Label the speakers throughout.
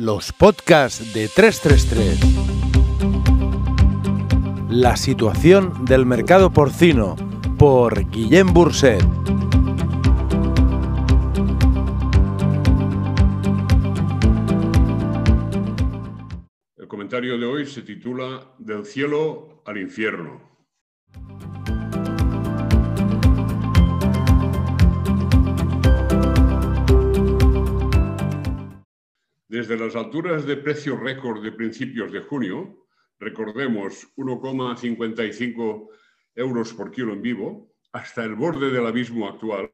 Speaker 1: Los podcasts de 333. La situación del mercado porcino por Guillem Burset.
Speaker 2: El comentario de hoy se titula Del cielo al infierno. Desde las alturas de precio récord de principios de junio, recordemos 1,55 euros por kilo en vivo, hasta el borde del abismo actual,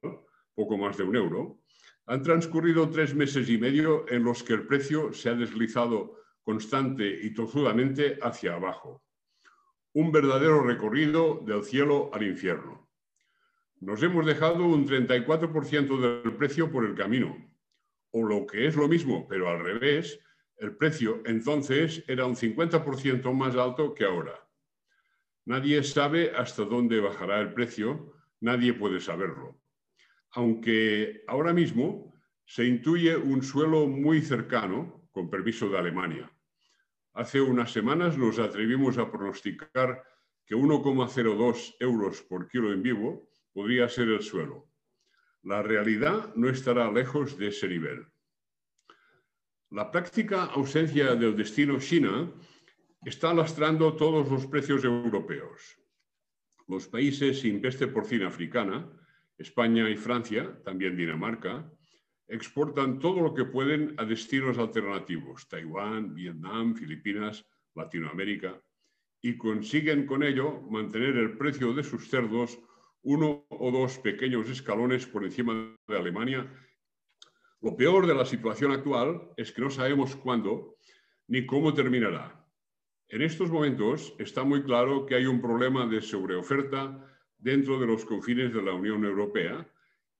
Speaker 2: poco más de un euro, han transcurrido tres meses y medio en los que el precio se ha deslizado constante y tozudamente hacia abajo. Un verdadero recorrido del cielo al infierno. Nos hemos dejado un 34% del precio por el camino, o lo que es lo mismo, pero al revés, el precio entonces era un 50% más alto que ahora. Nadie sabe hasta dónde bajará el precio, nadie puede saberlo. Aunque ahora mismo se intuye un suelo muy cercano, con permiso de Alemania. Hace unas semanas nos atrevimos a pronosticar que 1,02 euros por kilo en vivo podría ser el suelo. La realidad no estará lejos de ese nivel. La práctica ausencia del destino China está lastrando todos los precios europeos. Los países sin peste porcina africana, España y Francia, también Dinamarca, exportan todo lo que pueden a destinos alternativos, Taiwán, Vietnam, Filipinas, Latinoamérica, y consiguen con ello mantener el precio de sus cerdos uno o dos pequeños escalones por encima de Alemania. Lo peor de la situación actual es que no sabemos cuándo ni cómo terminará. En estos momentos está muy claro que hay un problema de sobreoferta dentro de los confines de la Unión Europea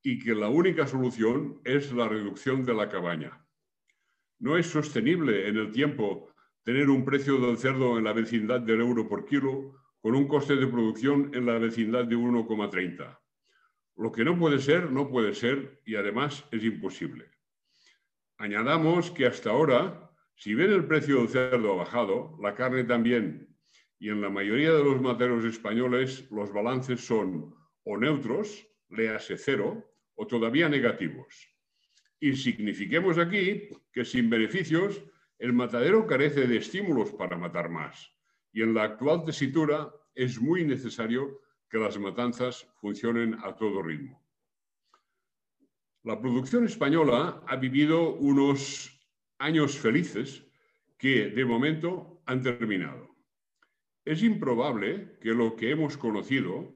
Speaker 2: y que la única solución es la reducción de la cabaña. No es sostenible en el tiempo tener un precio del cerdo en la vecindad del euro por kilo con un coste de producción en la vecindad de 1,30. Lo que no puede ser, no puede ser y además es imposible. Añadamos que hasta ahora, si bien el precio del cerdo ha bajado, la carne también, y en la mayoría de los materos españoles los balances son o neutros, léase cero, o todavía negativos. Y signifiquemos aquí que sin beneficios el matadero carece de estímulos para matar más y en la actual tesitura es muy necesario que las matanzas funcionen a todo ritmo. La producción española ha vivido unos años felices que de momento han terminado. Es improbable que lo que hemos conocido,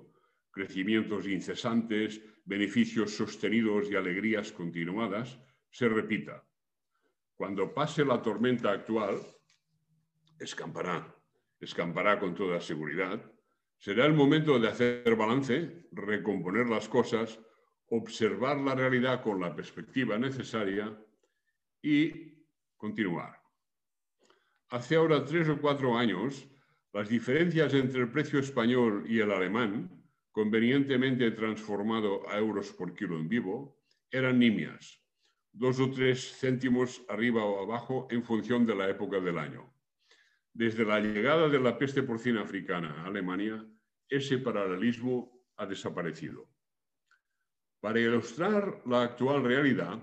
Speaker 2: crecimientos incesantes, beneficios sostenidos y alegrías continuadas, se repita. Cuando pase la tormenta actual, escampará escampará con toda seguridad, será el momento de hacer balance, recomponer las cosas, observar la realidad con la perspectiva necesaria y continuar. Hace ahora tres o cuatro años, las diferencias entre el precio español y el alemán, convenientemente transformado a euros por kilo en vivo, eran nimias, dos o tres céntimos arriba o abajo en función de la época del año. Desde la llegada de la peste porcina africana a Alemania, ese paralelismo ha desaparecido. Para ilustrar la actual realidad,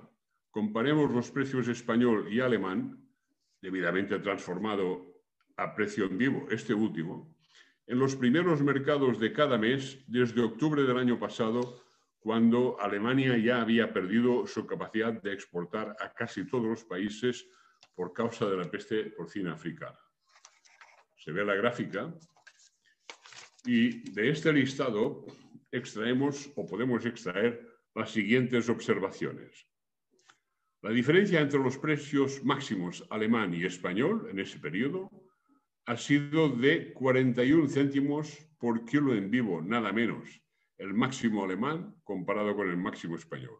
Speaker 2: comparemos los precios español y alemán, debidamente transformado a precio en vivo, este último, en los primeros mercados de cada mes desde octubre del año pasado, cuando Alemania ya había perdido su capacidad de exportar a casi todos los países por causa de la peste porcina africana se ve la gráfica, y de este listado extraemos o podemos extraer las siguientes observaciones. La diferencia entre los precios máximos alemán y español en ese periodo ha sido de 41 céntimos por kilo en vivo, nada menos, el máximo alemán comparado con el máximo español.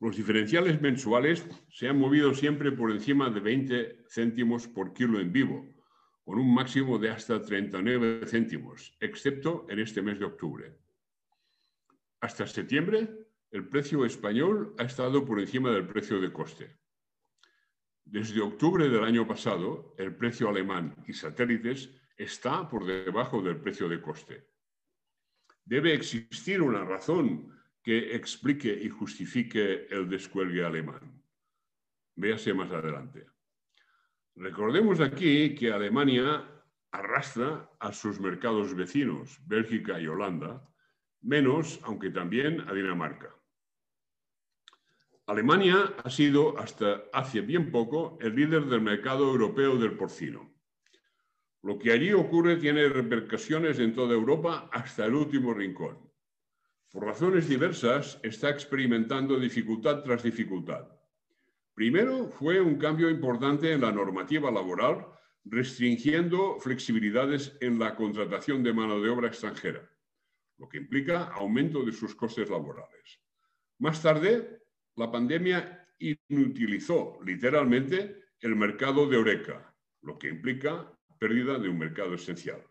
Speaker 2: Los diferenciales mensuales se han movido siempre por encima de 20 céntimos por kilo en vivo, con un máximo de hasta 39 céntimos, excepto en este mes de octubre. Hasta septiembre, el precio español ha estado por encima del precio de coste. Desde octubre del año pasado, el precio alemán y satélites está por debajo del precio de coste. Debe existir una razón que explique y justifique el descuelgue alemán. Véase más adelante. Recordemos aquí que Alemania arrastra a sus mercados vecinos, Bélgica y Holanda, menos, aunque también a Dinamarca. Alemania ha sido hasta hace bien poco el líder del mercado europeo del porcino. Lo que allí ocurre tiene repercusiones en toda Europa hasta el último rincón. Por razones diversas está experimentando dificultad tras dificultad. Primero fue un cambio importante en la normativa laboral, restringiendo flexibilidades en la contratación de mano de obra extranjera, lo que implica aumento de sus costes laborales. Más tarde, la pandemia inutilizó literalmente el mercado de Oreca, lo que implica pérdida de un mercado esencial.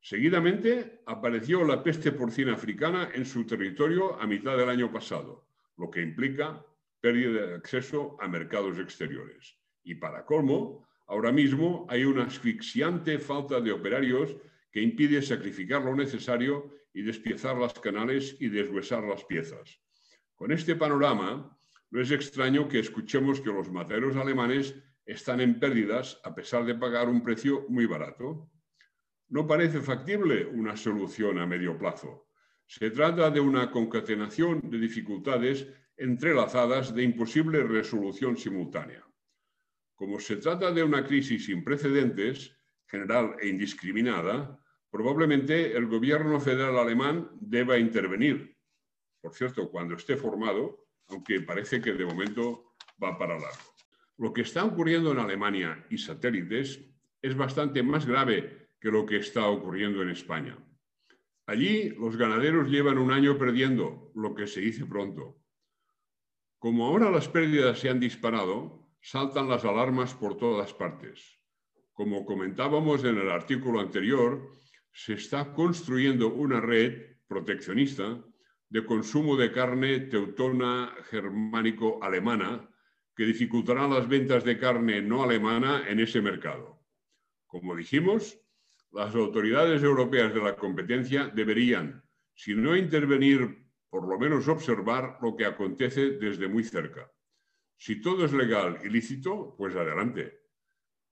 Speaker 2: Seguidamente apareció la peste porcina africana en su territorio a mitad del año pasado, lo que implica pérdida de acceso a mercados exteriores. Y para colmo, ahora mismo hay una asfixiante falta de operarios que impide sacrificar lo necesario y despiezar las canales y deshuesar las piezas. Con este panorama, no es extraño que escuchemos que los materos alemanes están en pérdidas a pesar de pagar un precio muy barato. No parece factible una solución a medio plazo. Se trata de una concatenación de dificultades entrelazadas de imposible resolución simultánea. Como se trata de una crisis sin precedentes, general e indiscriminada, probablemente el gobierno federal alemán deba intervenir por cierto, cuando esté formado, aunque parece que de momento va para largo. Lo que está ocurriendo en Alemania y satélites es bastante más grave que lo que está ocurriendo en España. Allí los ganaderos llevan un año perdiendo, lo que se dice pronto. Como ahora las pérdidas se han disparado, saltan las alarmas por todas partes. Como comentábamos en el artículo anterior, se está construyendo una red proteccionista de consumo de carne teutona germánico-alemana que dificultará las ventas de carne no alemana en ese mercado. Como dijimos, las autoridades europeas de la competencia deberían, si no intervenir, por lo menos observar lo que acontece desde muy cerca. Si todo es legal y lícito, pues adelante.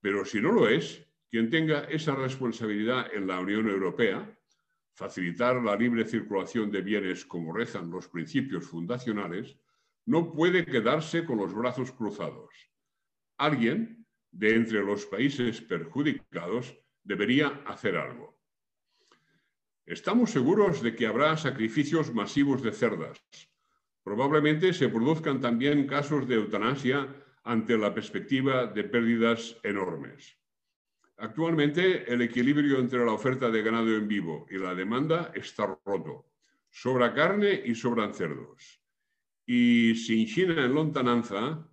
Speaker 2: Pero si no lo es, quien tenga esa responsabilidad en la Unión Europea facilitar la libre circulación de bienes como rezan los principios fundacionales, no puede quedarse con los brazos cruzados. Alguien de entre los países perjudicados debería hacer algo. Estamos seguros de que habrá sacrificios masivos de cerdas. Probablemente se produzcan también casos de eutanasia ante la perspectiva de pérdidas enormes. Actualmente el equilibrio entre la oferta de ganado en vivo y la demanda está roto. Sobra carne y sobran cerdos. Y sin China en lontananza,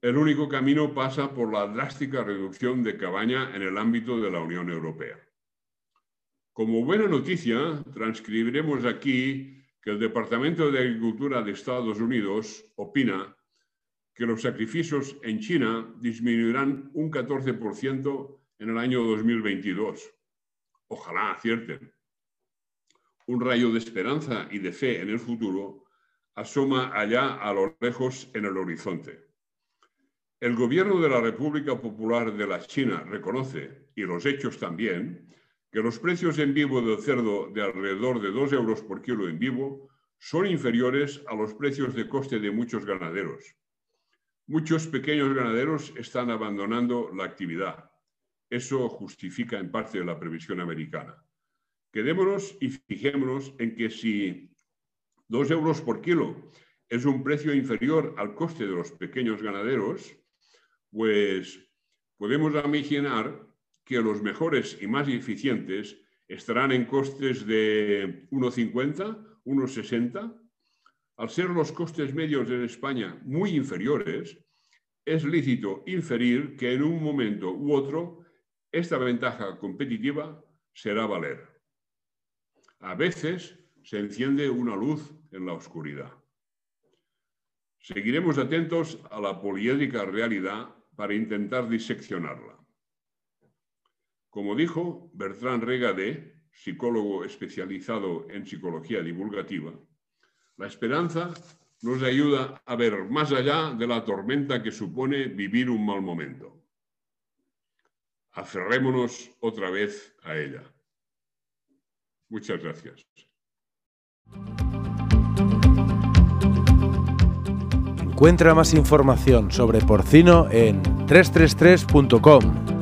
Speaker 2: el único camino pasa por la drástica reducción de cabaña en el ámbito de la Unión Europea. Como buena noticia, transcribiremos aquí que el Departamento de Agricultura de Estados Unidos opina que los sacrificios en China disminuirán un 14% en el año 2022. Ojalá acierten. Un rayo de esperanza y de fe en el futuro asoma allá a lo lejos en el horizonte. El gobierno de la República Popular de la China reconoce, y los hechos también, que los precios en vivo del cerdo de alrededor de 2 euros por kilo en vivo son inferiores a los precios de coste de muchos ganaderos Muchos pequeños ganaderos están abandonando la actividad. Eso justifica en parte la previsión americana. Quedémonos y fijémonos en que si dos euros por kilo es un precio inferior al coste de los pequeños ganaderos, pues podemos imaginar que los mejores y más eficientes estarán en costes de 1,50, 1,60 al ser los costes medios en España muy inferiores, es lícito inferir que en un momento u otro esta ventaja competitiva será valer. A veces se enciende una luz en la oscuridad. Seguiremos atentos a la poliédrica realidad para intentar diseccionarla. Como dijo Bertrand Regadé, psicólogo especializado en psicología divulgativa, la esperanza nos ayuda a ver más allá de la tormenta que supone vivir un mal momento. Aferrémonos otra vez a ella. Muchas gracias.
Speaker 1: Encuentra más información sobre porcino en 333.com.